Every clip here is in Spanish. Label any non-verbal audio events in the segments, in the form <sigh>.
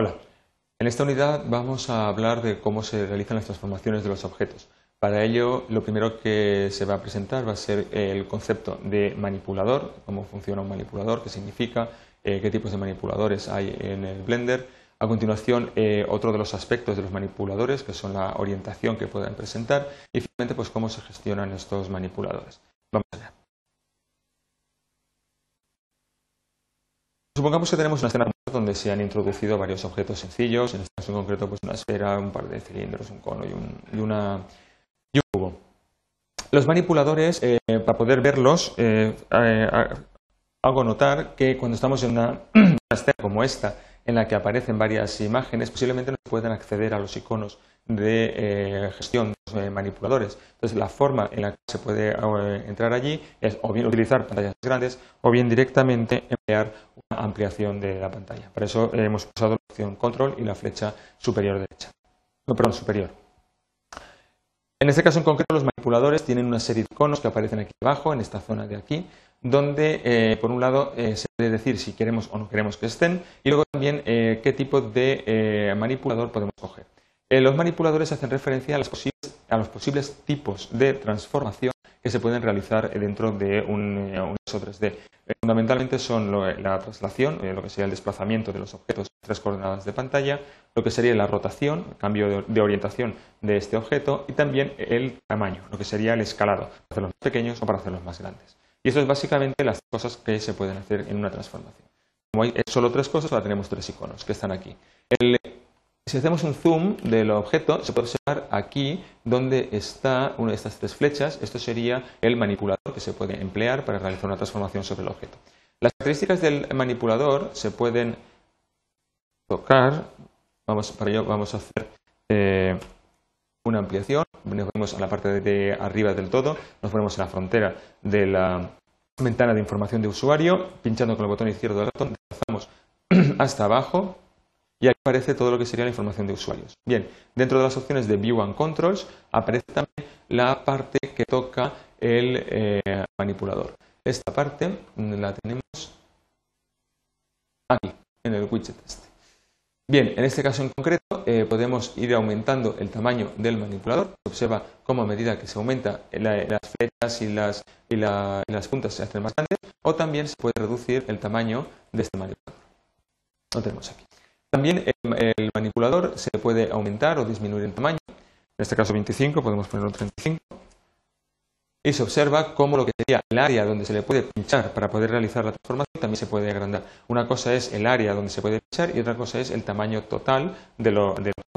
Hola, en esta unidad vamos a hablar de cómo se realizan las transformaciones de los objetos. Para ello, lo primero que se va a presentar va a ser el concepto de manipulador, cómo funciona un manipulador, qué significa, eh, qué tipos de manipuladores hay en el Blender. A continuación, eh, otro de los aspectos de los manipuladores, que son la orientación que pueden presentar, y finalmente, pues cómo se gestionan estos manipuladores. Vamos allá. Supongamos que tenemos una escena donde se han introducido varios objetos sencillos, en este caso en concreto pues una esfera, un par de cilindros, un cono y un, una, cubo. Los manipuladores, eh, para poder verlos, eh, eh, hago notar que cuando estamos en una, <clears throat> escena como esta, en la que aparecen varias imágenes, posiblemente no puedan acceder a los iconos de gestión de los manipuladores. Entonces, la forma en la que se puede entrar allí es o bien utilizar pantallas grandes o bien directamente emplear ampliación de la pantalla. Para eso hemos usado la opción control y la flecha superior derecha. No, perdón, superior. En este caso en concreto los manipuladores tienen una serie de iconos que aparecen aquí abajo, en esta zona de aquí, donde eh, por un lado eh, se puede decir si queremos o no queremos que estén y luego también eh, qué tipo de manipulador podemos coger. los manipuladores hacen referencia a, a los posibles tipos de transformación que se pueden realizar dentro de un, universo 3D. Eh, fundamentalmente son la traslación, lo que sería el desplazamiento de los objetos en tres coordenadas de pantalla, lo que sería la rotación, cambio de, orientación de este objeto y también el tamaño, lo que sería el escalado, para hacerlos más pequeños o para hacerlos más grandes. Y eso es básicamente las cosas que se pueden hacer en una transformación. Como hay solo tres cosas, ahora tenemos tres iconos que están aquí. Si hacemos un zoom del objeto, se puede observar aquí donde está una de estas tres flechas. Esto sería el manipulador que se puede emplear para realizar una transformación sobre el objeto. Las características del manipulador se pueden tocar. Vamos, para ello vamos a hacer eh, una ampliación. Nos ponemos a la parte de arriba del todo. Nos ponemos en la frontera de la ventana de información de usuario. Pinchando con el botón izquierdo del ratón, desplazamos <clears throat> hasta abajo y aquí aparece todo lo que sería la información de usuarios. Bien, dentro de las opciones de View and Controls aparece también la parte que toca el eh, manipulador. Esta parte la tenemos aquí, en el widget este. Bien, en este caso en concreto eh, podemos ir aumentando el tamaño del manipulador. Se observa cómo a medida que se aumenta las flechas y las, puntas se hacen más grandes o también se puede reducir el tamaño de este manipulador. Lo tenemos aquí. También el, manipulador se puede aumentar o disminuir en tamaño. En este caso 25, podemos ponerlo 35. Y se observa cómo lo que sería el área donde se le puede pinchar para poder realizar la transformación también se puede agrandar. Una cosa es el área donde se puede pinchar y otra cosa es el tamaño total del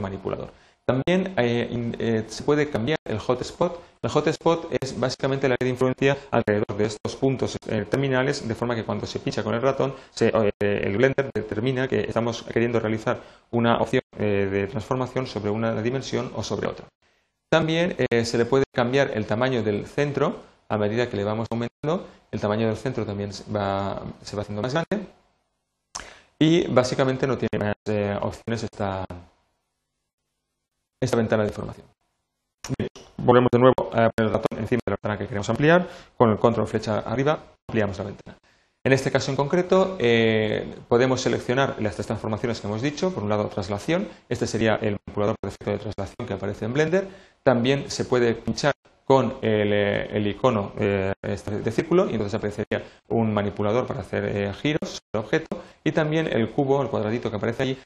manipulador. También eh, eh, se puede cambiar el hotspot. El hotspot es básicamente la área de influencia alrededor de estos puntos eh, terminales, de forma que cuando se pincha con el ratón, el Blender determina que estamos queriendo realizar una opción de transformación sobre una dimensión o sobre otra. También se le puede cambiar el tamaño del centro a medida que le vamos aumentando. El tamaño del centro también se va haciendo más grande. Y básicamente no tiene más opciones esta, esta ventana de información. volvemos de nuevo a poner el ratón encima de la ventana que queremos ampliar. Con el control flecha arriba ampliamos la ventana. En este caso en concreto eh, podemos seleccionar las tres transformaciones que hemos dicho. Por un lado, traslación. Este sería el manipulador por defecto de traslación que aparece en Blender. También se puede pinchar con el, eh, icono eh, este de círculo y entonces aparecería un manipulador para hacer giros sobre el objeto y también el cubo, el cuadradito que aparece allí,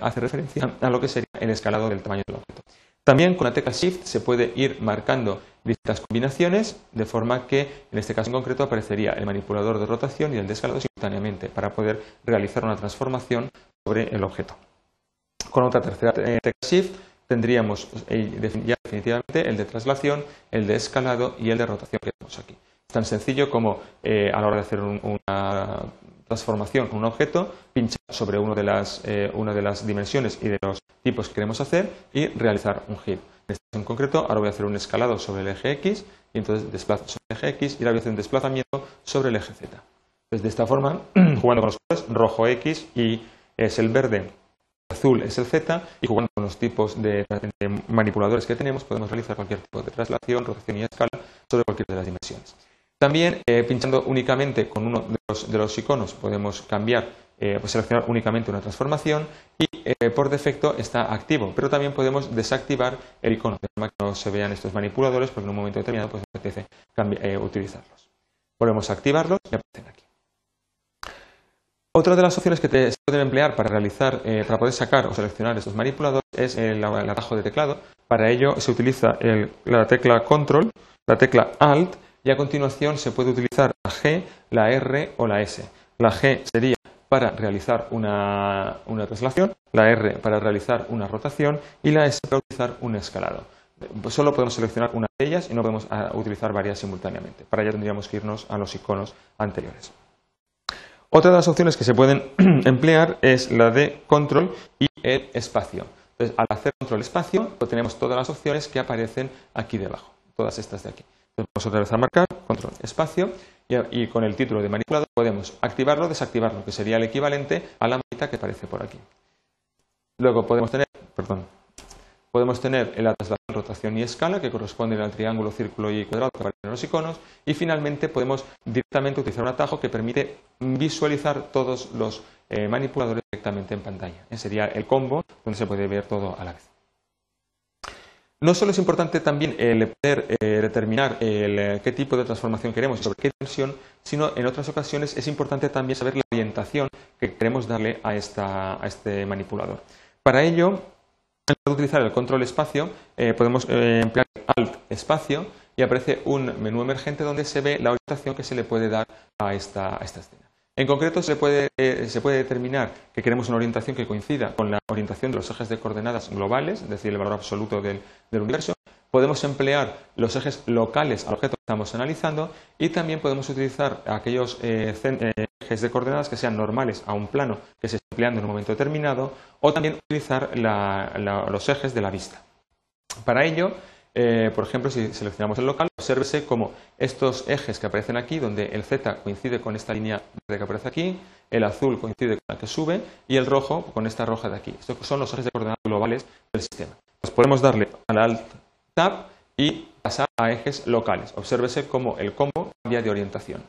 hace referencia a lo que sería el escalado del tamaño del objeto. También con la tecla Shift se puede ir marcando distintas combinaciones, de forma que en este caso en concreto aparecería el manipulador de rotación y el de escalado simultáneamente para poder realizar una transformación sobre el objeto. Con otra tercera tecla Shift tendríamos eh, ya definitivamente el de traslación, el de escalado y el de rotación que tenemos aquí. Es tan sencillo como eh, a la hora de hacer una transformación con un objeto, pinchar sobre una de, las, eh, una de las dimensiones y de los tipos que queremos hacer y realizar un giro. En este caso en concreto, ahora voy a hacer un escalado sobre el eje X y entonces desplazo sobre el eje X y ahora voy a hacer un desplazamiento sobre el eje Z. Entonces, de esta forma, <clears throat> jugando con los colores, rojo X y es el verde, azul es el Z y jugando con los tipos de, manipuladores que tenemos podemos realizar cualquier tipo de traslación, rotación y escala sobre cualquiera de las dimensiones. También, eh, pinchando únicamente con uno de los, iconos, podemos cambiar eh, pues seleccionar únicamente una transformación y eh, por defecto está activo, pero también podemos desactivar el icono de forma que no se vean estos manipuladores porque en un momento determinado pues, apetece utilizarlos. Volvemos a activarlos y aparecen aquí. Otra de las opciones que se pueden emplear para realizar, para poder sacar o seleccionar estos manipuladores es el, atajo de teclado. Para ello se utiliza la tecla Control, la tecla Alt y a continuación se puede utilizar la G, la R o la S. La G sería para realizar una, traslación, la R para realizar una rotación y la S para utilizar un escalado. Solo podemos seleccionar una de ellas y no podemos ah, utilizar varias simultáneamente. Para ello tendríamos que irnos a los iconos anteriores. Otra de las opciones que se pueden <clears throat> emplear es la de control y el espacio. Entonces, al hacer control espacio, pues tenemos todas las opciones que aparecen aquí debajo, todas estas de aquí. Vamos otra vez a marcar, control, espacio, y, con el título de manipulador podemos activarlo o desactivarlo, que sería el equivalente a la manita que aparece por aquí. Luego podemos tener, perdón, podemos tener la traslación, rotación y escala, que corresponden al triángulo, círculo y cuadrado que aparecen en los iconos. Y finalmente podemos directamente utilizar un atajo que permite visualizar todos los eh, manipuladores directamente en pantalla. Ese sería el combo, donde se puede ver todo a la vez. No solo es importante también el poder eh, determinar eh, qué tipo de transformación queremos y sobre qué tensión, sino en otras ocasiones es importante también saber la orientación que queremos darle a, este manipulador. Para ello, en vez de utilizar el control espacio, eh, podemos emplear Alt espacio y aparece un menú emergente donde se ve la orientación que se le puede dar a esta escena. En concreto, eh, se puede, determinar que queremos una orientación que coincida con la orientación de los ejes de coordenadas globales, es decir, el valor absoluto del, universo. Podemos emplear los ejes locales al objeto que estamos analizando y también podemos utilizar aquellos eh, eh, de coordenadas que sean normales a un plano que se esté empleando en un momento determinado o también utilizar los ejes de la vista. Para ello, eh, por ejemplo, si seleccionamos el local, obsérvese como estos ejes que aparecen aquí, donde el Z coincide con esta línea verde que aparece aquí, el azul coincide con la que sube y el rojo con esta roja de aquí. Estos son los ejes de coordenadas globales del sistema. Pues podemos darle al Alt Tab y pasar a ejes locales. Obsérvese cómo el combo cambia de orientación.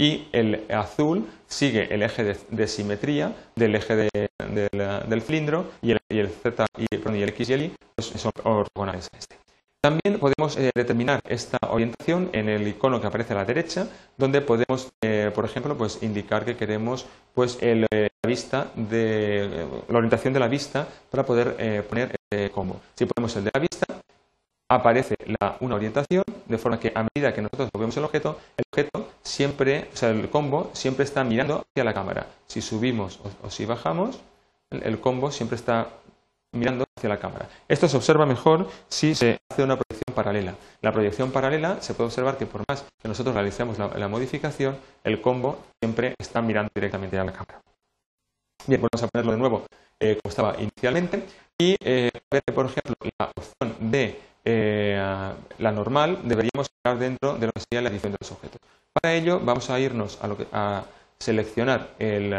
Y el azul sigue el eje de, simetría del eje del, cilindro y el, Z y, el X y el Y pues son ortogonales a este. También podemos eh, determinar esta orientación en el icono que aparece a la derecha, donde podemos, eh, por ejemplo, pues, indicar que queremos pues, eh, la, vista de, la orientación de la vista para poder poner el. Si ponemos el de la vista, aparece una orientación, de forma que a medida que nosotros movemos el objeto, el objeto siempre, o sea, el combo siempre está mirando hacia la cámara. Si subimos o, si bajamos, el combo siempre está mirando hacia la cámara. Esto se observa mejor si se hace una proyección paralela. La proyección paralela se puede observar que por más que nosotros realicemos la, modificación, el combo siempre está mirando directamente a la cámara. Bien, vamos a ponerlo de nuevo eh, como estaba inicialmente y eh, ver, por ejemplo, la opción de eh, la normal deberíamos estar dentro de lo que sería la edición de los objetos. Para ello vamos a irnos a, lo que, a seleccionar el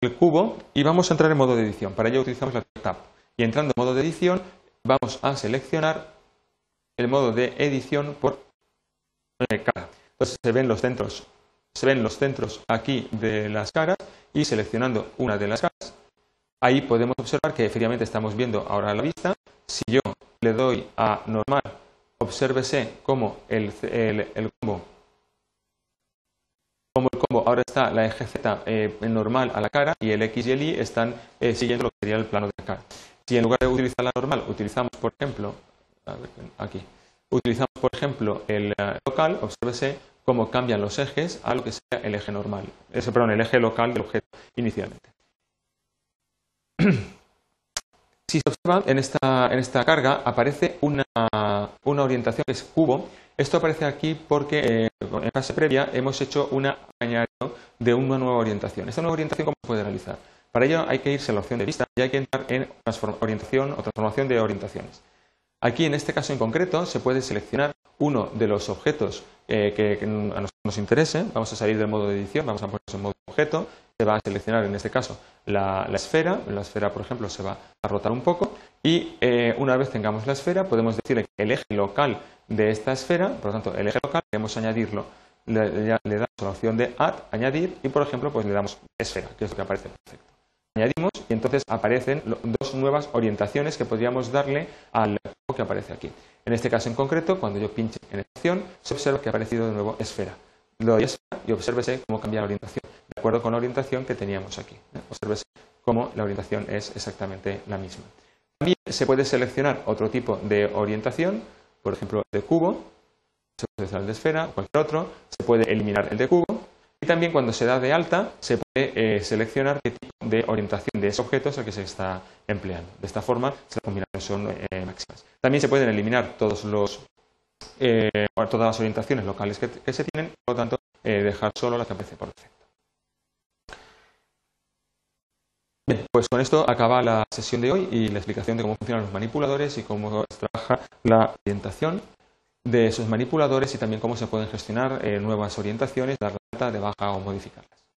el cubo y vamos a entrar en modo de edición. Para ello utilizamos la Tab. Y entrando en modo de edición vamos a seleccionar el modo de edición por cara. Entonces se ven los centros, se ven los centros aquí de las caras y seleccionando una de las caras, ahí podemos observar que efectivamente estamos viendo ahora la vista. Si yo le doy a normal, obsérvese cómo el, el, el combo como el combo ahora está la eje Z eh, normal a la cara y el X y el Y están eh, siguiendo lo que sería el plano de la cara. Si en lugar de utilizar la normal utilizamos, por ejemplo, aquí, utilizamos, por ejemplo, el eh, local, obsérvese cómo cambian los ejes a lo que sea el eje normal, ese, perdón, el eje local del objeto inicialmente. <clears throat> Si se observa en esta, en esta carga aparece una, una orientación que es cubo esto aparece aquí porque eh, en fase previa hemos hecho una añadido de una nueva orientación. ¿Esta nueva orientación cómo se puede realizar? Para ello hay que irse a la opción de vista y hay que entrar en orientación o transformación de orientaciones. Aquí, en este caso en concreto, se puede seleccionar uno de los objetos eh, que, a nosotros nos interese. Vamos a salir del modo de edición, vamos a ponernos en modo objeto. Se va a seleccionar, en este caso, la, esfera. La esfera, por ejemplo, se va a rotar un poco. Y eh, una vez tengamos la esfera, podemos decirle que el eje local de esta esfera, por lo tanto, el eje local, queremos añadirlo le, damos la opción de add, añadir, y por ejemplo, pues le damos esfera, que es lo que aparece perfecto. Añadimos y entonces aparecen dos nuevas orientaciones que podríamos darle al que aparece aquí. En este caso en concreto, cuando yo pinche en esta opción, se observa que ha aparecido de nuevo esfera. Lo doy esfera y obsérvese cómo cambia la orientación, acuerdo con la orientación que teníamos aquí. ¿eh? Obsérvese cómo la orientación es exactamente la misma. También se puede seleccionar otro tipo de orientación, por ejemplo, de cubo, se puede seleccionar el de esfera, cualquier otro, se puede eliminar el de cubo y también cuando se da de alta se puede eh, seleccionar qué tipo de orientación de ese objeto es el que se está empleando. De esta forma, las combinaciones son eh, máximas. También se pueden eliminar todos los, eh, todas las orientaciones locales que, que, se tienen, por lo tanto, dejar solo la que aparece por defecto. Bien, pues con esto acaba la sesión de hoy y la explicación de cómo funcionan los manipuladores y cómo trabaja la orientación de esos manipuladores y también cómo se pueden gestionar eh, nuevas orientaciones, dar data de baja o modificarlas.